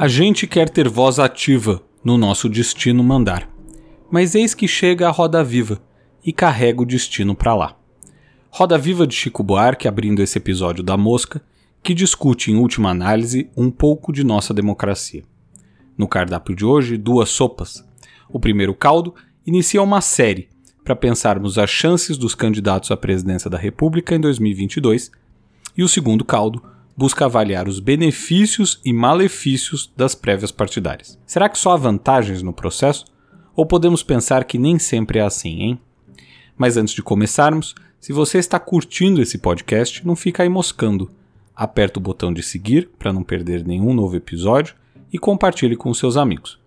A gente quer ter voz ativa no nosso destino mandar. Mas eis que chega a roda viva e carrega o destino para lá. Roda Viva de Chico Buarque abrindo esse episódio da Mosca, que discute em última análise um pouco de nossa democracia. No cardápio de hoje, duas sopas. O primeiro caldo inicia uma série para pensarmos as chances dos candidatos à presidência da República em 2022, e o segundo caldo busca avaliar os benefícios e malefícios das prévias partidárias. Será que só há vantagens no processo? Ou podemos pensar que nem sempre é assim, hein? Mas antes de começarmos, se você está curtindo esse podcast, não fica aí moscando. Aperta o botão de seguir para não perder nenhum novo episódio e compartilhe com seus amigos.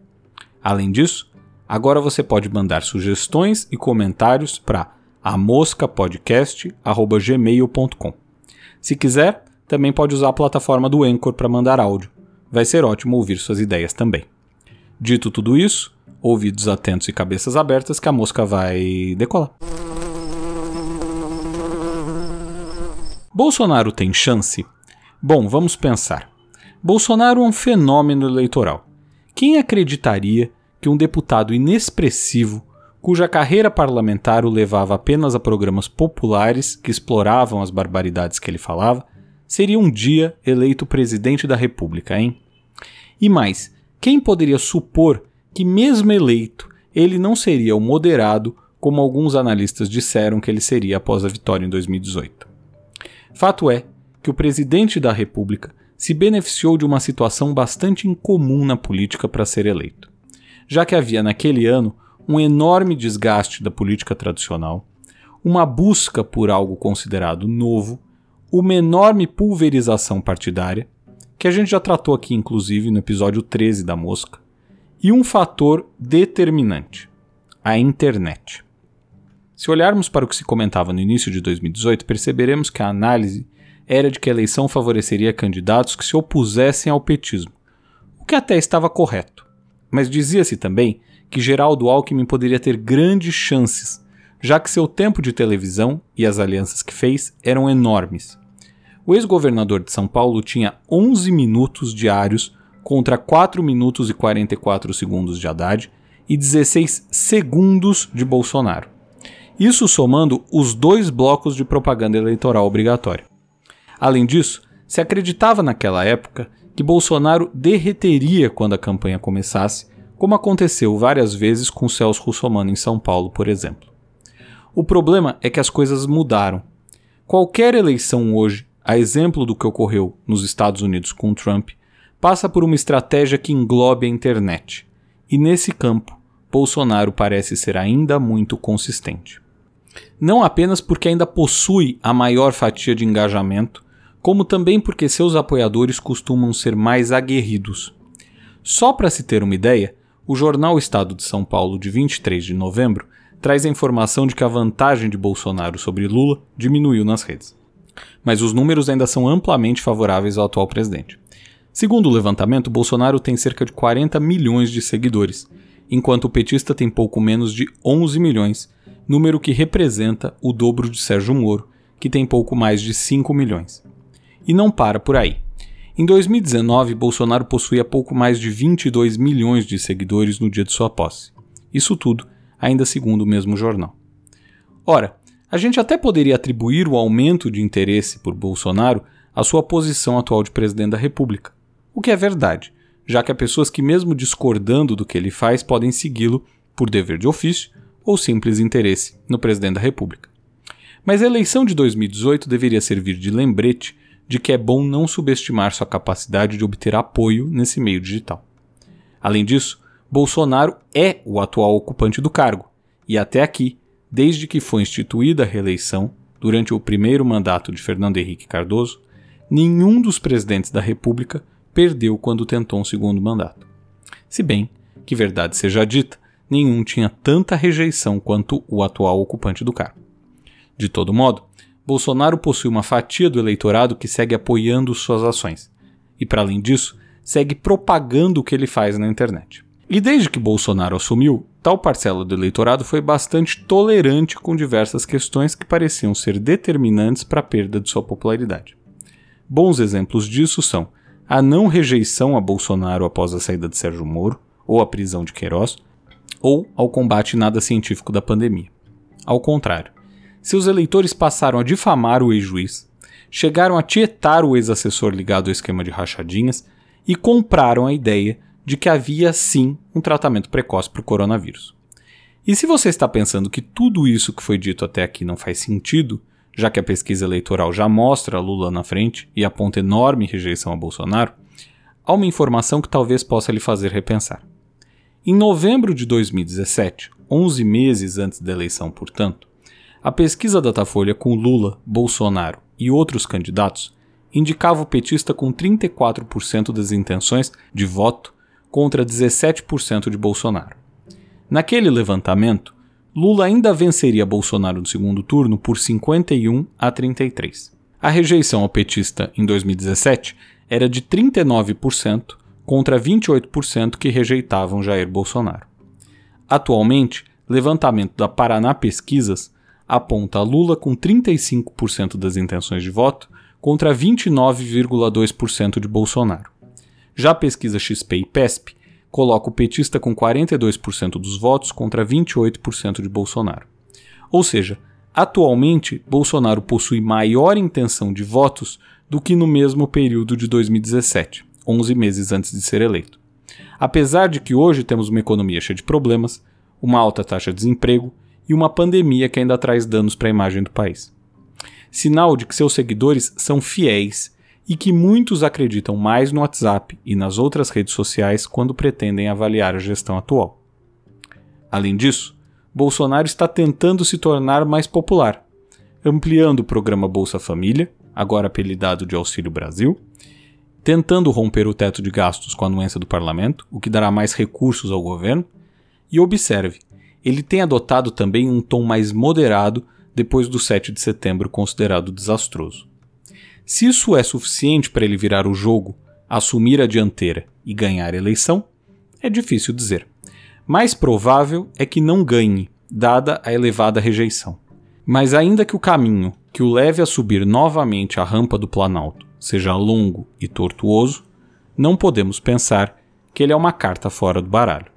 Além disso, agora você pode mandar sugestões e comentários para amoscapodcast@gmail.com. Se quiser, também pode usar a plataforma do Anchor para mandar áudio. Vai ser ótimo ouvir suas ideias também. Dito tudo isso, ouvidos atentos e cabeças abertas que a mosca vai decolar. Bolsonaro tem chance? Bom, vamos pensar. Bolsonaro é um fenômeno eleitoral. Quem acreditaria que um deputado inexpressivo, cuja carreira parlamentar o levava apenas a programas populares que exploravam as barbaridades que ele falava, seria um dia eleito presidente da República, hein? E mais, quem poderia supor que, mesmo eleito, ele não seria o moderado como alguns analistas disseram que ele seria após a vitória em 2018? Fato é que o presidente da República se beneficiou de uma situação bastante incomum na política para ser eleito, já que havia naquele ano um enorme desgaste da política tradicional, uma busca por algo considerado novo, uma enorme pulverização partidária, que a gente já tratou aqui inclusive no episódio 13 da Mosca, e um fator determinante: a internet. Se olharmos para o que se comentava no início de 2018, perceberemos que a análise era de que a eleição favoreceria candidatos que se opusessem ao petismo, o que até estava correto. Mas dizia-se também que Geraldo Alckmin poderia ter grandes chances, já que seu tempo de televisão e as alianças que fez eram enormes. O ex-governador de São Paulo tinha 11 minutos diários contra 4 minutos e 44 segundos de Haddad e 16 segundos de Bolsonaro. Isso somando os dois blocos de propaganda eleitoral obrigatória. Além disso, se acreditava naquela época que Bolsonaro derreteria quando a campanha começasse, como aconteceu várias vezes com Celso Russomano em São Paulo, por exemplo. O problema é que as coisas mudaram. Qualquer eleição hoje, a exemplo do que ocorreu nos Estados Unidos com Trump, passa por uma estratégia que englobe a internet. E nesse campo, Bolsonaro parece ser ainda muito consistente. Não apenas porque ainda possui a maior fatia de engajamento, como também porque seus apoiadores costumam ser mais aguerridos. Só para se ter uma ideia, o jornal Estado de São Paulo, de 23 de novembro, traz a informação de que a vantagem de Bolsonaro sobre Lula diminuiu nas redes. Mas os números ainda são amplamente favoráveis ao atual presidente. Segundo o levantamento, Bolsonaro tem cerca de 40 milhões de seguidores, enquanto o petista tem pouco menos de 11 milhões número que representa o dobro de Sérgio Moro, que tem pouco mais de 5 milhões. E não para por aí. Em 2019, Bolsonaro possuía pouco mais de 22 milhões de seguidores no dia de sua posse. Isso tudo, ainda segundo o mesmo jornal. Ora, a gente até poderia atribuir o aumento de interesse por Bolsonaro à sua posição atual de presidente da República, o que é verdade, já que há pessoas que, mesmo discordando do que ele faz, podem segui-lo por dever de ofício ou simples interesse no presidente da República. Mas a eleição de 2018 deveria servir de lembrete de que é bom não subestimar sua capacidade de obter apoio nesse meio digital. Além disso, Bolsonaro é o atual ocupante do cargo, e até aqui, desde que foi instituída a reeleição, durante o primeiro mandato de Fernando Henrique Cardoso, nenhum dos presidentes da República perdeu quando tentou um segundo mandato. Se bem que, verdade seja dita, nenhum tinha tanta rejeição quanto o atual ocupante do cargo. De todo modo, Bolsonaro possui uma fatia do eleitorado que segue apoiando suas ações, e para além disso, segue propagando o que ele faz na internet. E desde que Bolsonaro assumiu, tal parcela do eleitorado foi bastante tolerante com diversas questões que pareciam ser determinantes para a perda de sua popularidade. Bons exemplos disso são a não rejeição a Bolsonaro após a saída de Sérgio Moro, ou a prisão de Queiroz, ou ao combate nada científico da pandemia. Ao contrário, seus eleitores passaram a difamar o ex-juiz, chegaram a tietar o ex-assessor ligado ao esquema de rachadinhas e compraram a ideia de que havia sim um tratamento precoce para o coronavírus. E se você está pensando que tudo isso que foi dito até aqui não faz sentido, já que a pesquisa eleitoral já mostra Lula na frente e aponta enorme rejeição a Bolsonaro, há uma informação que talvez possa lhe fazer repensar. Em novembro de 2017, 11 meses antes da eleição, portanto, a pesquisa Datafolha com Lula, Bolsonaro e outros candidatos indicava o petista com 34% das intenções de voto contra 17% de Bolsonaro. Naquele levantamento, Lula ainda venceria Bolsonaro no segundo turno por 51 a 33. A rejeição ao petista em 2017 era de 39% contra 28% que rejeitavam Jair Bolsonaro. Atualmente, levantamento da Paraná Pesquisas aponta Lula com 35% das intenções de voto contra 29,2% de Bolsonaro. Já a pesquisa XP e PESP coloca o petista com 42% dos votos contra 28% de Bolsonaro. Ou seja, atualmente Bolsonaro possui maior intenção de votos do que no mesmo período de 2017, 11 meses antes de ser eleito. Apesar de que hoje temos uma economia cheia de problemas, uma alta taxa de desemprego e uma pandemia que ainda traz danos para a imagem do país. Sinal de que seus seguidores são fiéis e que muitos acreditam mais no WhatsApp e nas outras redes sociais quando pretendem avaliar a gestão atual. Além disso, Bolsonaro está tentando se tornar mais popular, ampliando o programa Bolsa Família, agora apelidado de Auxílio Brasil, tentando romper o teto de gastos com a anuência do parlamento, o que dará mais recursos ao governo, e observe, ele tem adotado também um tom mais moderado depois do 7 de setembro considerado desastroso. Se isso é suficiente para ele virar o jogo, assumir a dianteira e ganhar a eleição, é difícil dizer. Mais provável é que não ganhe, dada a elevada rejeição. Mas ainda que o caminho que o leve a subir novamente a rampa do Planalto seja longo e tortuoso, não podemos pensar que ele é uma carta fora do baralho,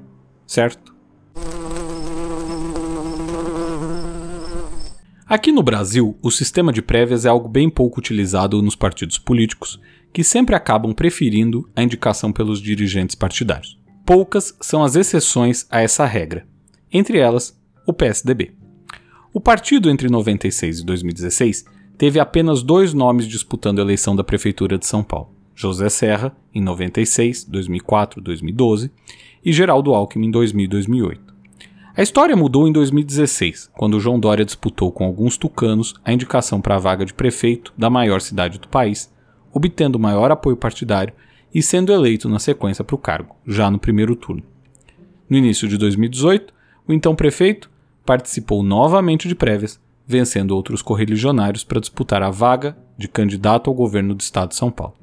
certo? Aqui no Brasil, o sistema de prévias é algo bem pouco utilizado nos partidos políticos, que sempre acabam preferindo a indicação pelos dirigentes partidários. Poucas são as exceções a essa regra, entre elas o PSDB. O partido entre 96 e 2016 teve apenas dois nomes disputando a eleição da Prefeitura de São Paulo: José Serra, em 96, 2004, 2012, e Geraldo Alckmin em 2000 e 2008. A história mudou em 2016, quando João Dória disputou com alguns tucanos a indicação para a vaga de prefeito da maior cidade do país, obtendo maior apoio partidário e sendo eleito na sequência para o cargo, já no primeiro turno. No início de 2018, o então prefeito participou novamente de prévias, vencendo outros correligionários para disputar a vaga de candidato ao governo do estado de São Paulo.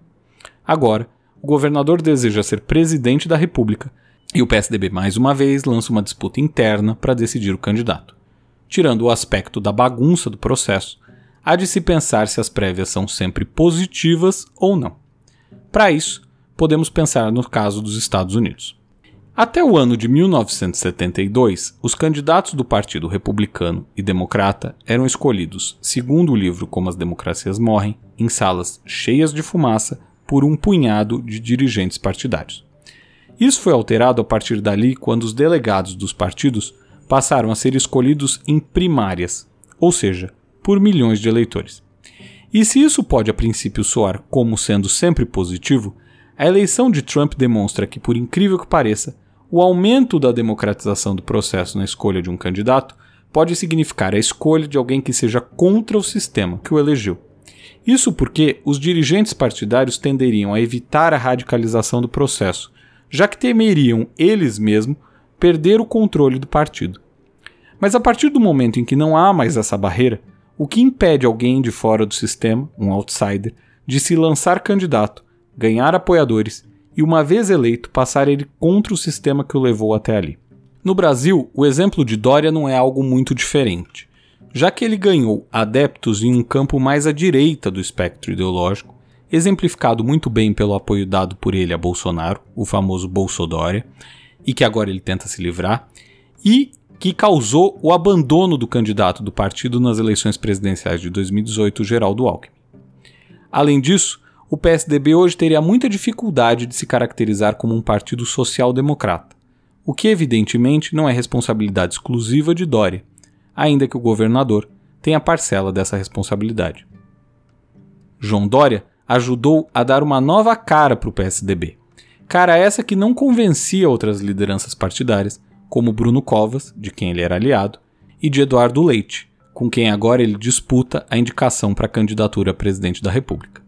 Agora, o governador deseja ser presidente da República e o PSDB, mais uma vez, lança uma disputa interna para decidir o candidato. Tirando o aspecto da bagunça do processo, há de se pensar se as prévias são sempre positivas ou não. Para isso, podemos pensar no caso dos Estados Unidos. Até o ano de 1972, os candidatos do Partido Republicano e Democrata eram escolhidos, segundo o livro Como as Democracias Morrem, em salas cheias de fumaça por um punhado de dirigentes partidários. Isso foi alterado a partir dali quando os delegados dos partidos passaram a ser escolhidos em primárias, ou seja, por milhões de eleitores. E se isso pode a princípio soar como sendo sempre positivo, a eleição de Trump demonstra que, por incrível que pareça, o aumento da democratização do processo na escolha de um candidato pode significar a escolha de alguém que seja contra o sistema que o elegeu. Isso porque os dirigentes partidários tenderiam a evitar a radicalização do processo, já que temeriam eles mesmos perder o controle do partido. Mas a partir do momento em que não há mais essa barreira, o que impede alguém de fora do sistema, um outsider, de se lançar candidato, ganhar apoiadores e, uma vez eleito, passar ele contra o sistema que o levou até ali? No Brasil, o exemplo de Dória não é algo muito diferente, já que ele ganhou adeptos em um campo mais à direita do espectro ideológico exemplificado muito bem pelo apoio dado por ele a Bolsonaro, o famoso Bolsodória, e que agora ele tenta se livrar, e que causou o abandono do candidato do partido nas eleições presidenciais de 2018, Geraldo Alckmin. Além disso, o PSDB hoje teria muita dificuldade de se caracterizar como um partido social-democrata, o que evidentemente não é responsabilidade exclusiva de Dória, ainda que o governador tenha parcela dessa responsabilidade. João Dória ajudou a dar uma nova cara para o PSDB. Cara essa que não convencia outras lideranças partidárias, como Bruno Covas, de quem ele era aliado, e de Eduardo Leite, com quem agora ele disputa a indicação para a candidatura a presidente da República.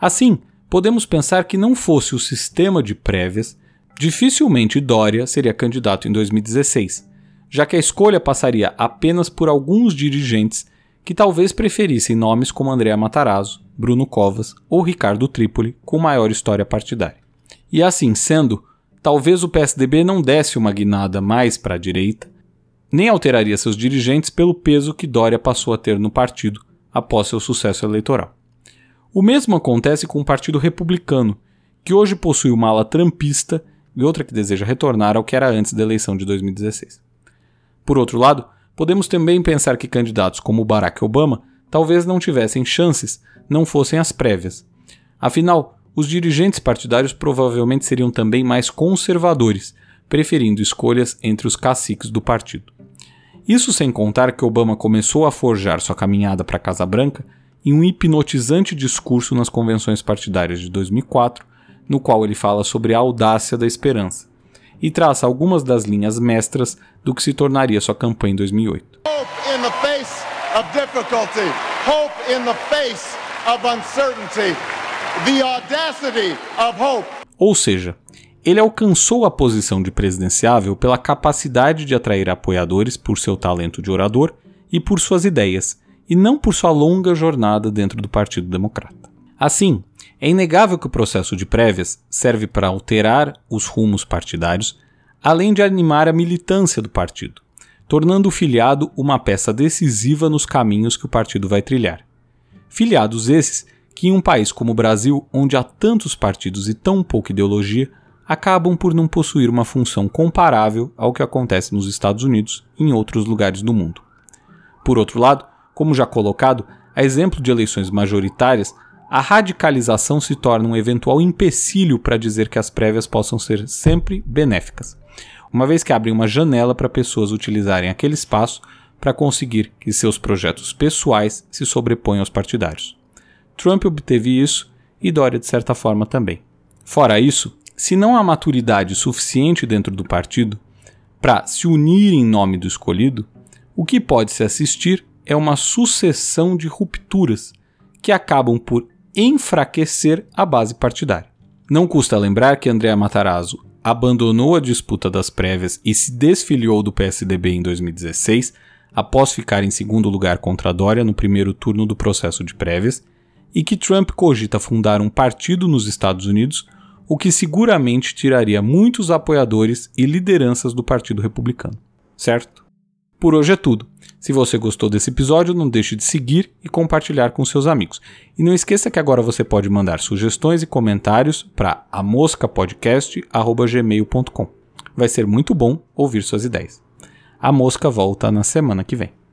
Assim, podemos pensar que não fosse o sistema de prévias, dificilmente Dória seria candidato em 2016, já que a escolha passaria apenas por alguns dirigentes que talvez preferissem nomes como Andréa Matarazzo, Bruno Covas ou Ricardo Trípoli com maior história partidária. E assim sendo, talvez o PSDB não desse uma guinada mais para a direita, nem alteraria seus dirigentes pelo peso que Dória passou a ter no partido após seu sucesso eleitoral. O mesmo acontece com o Partido Republicano, que hoje possui uma ala trampista e outra que deseja retornar ao que era antes da eleição de 2016. Por outro lado, podemos também pensar que candidatos como Barack Obama talvez não tivessem chances, não fossem as prévias. Afinal, os dirigentes partidários provavelmente seriam também mais conservadores, preferindo escolhas entre os caciques do partido. Isso sem contar que Obama começou a forjar sua caminhada para a Casa Branca em um hipnotizante discurso nas convenções partidárias de 2004, no qual ele fala sobre a audácia da esperança e traça algumas das linhas mestras do que se tornaria sua campanha em 2008. Of difficulty, hope in the face of uncertainty, the audacity of hope. Ou seja, ele alcançou a posição de presidenciável pela capacidade de atrair apoiadores por seu talento de orador e por suas ideias, e não por sua longa jornada dentro do Partido Democrata. Assim, é inegável que o processo de prévias serve para alterar os rumos partidários, além de animar a militância do partido, tornando o filiado uma peça decisiva nos caminhos que o partido vai trilhar. Filiados esses que, em um país como o Brasil, onde há tantos partidos e tão pouca ideologia, acabam por não possuir uma função comparável ao que acontece nos Estados Unidos e em outros lugares do mundo. Por outro lado, como já colocado, a exemplo de eleições majoritárias, a radicalização se torna um eventual empecilho para dizer que as prévias possam ser sempre benéficas, uma vez que abrem uma janela para pessoas utilizarem aquele espaço para conseguir que seus projetos pessoais se sobreponham aos partidários. Trump obteve isso e Dória, de certa forma, também. Fora isso, se não há maturidade suficiente dentro do partido para se unir em nome do escolhido, o que pode se assistir é uma sucessão de rupturas que acabam por enfraquecer a base partidária. Não custa lembrar que Andréa Matarazzo abandonou a disputa das prévias e se desfiliou do PSDB em 2016, após ficar em segundo lugar contra Dória no primeiro turno do processo de prévias, e que Trump cogita fundar um partido nos Estados Unidos, o que seguramente tiraria muitos apoiadores e lideranças do Partido Republicano. Certo? Por hoje é tudo. Se você gostou desse episódio, não deixe de seguir e compartilhar com seus amigos. E não esqueça que agora você pode mandar sugestões e comentários para amoscapodcast.gmail.com. Vai ser muito bom ouvir suas ideias. A Mosca volta na semana que vem.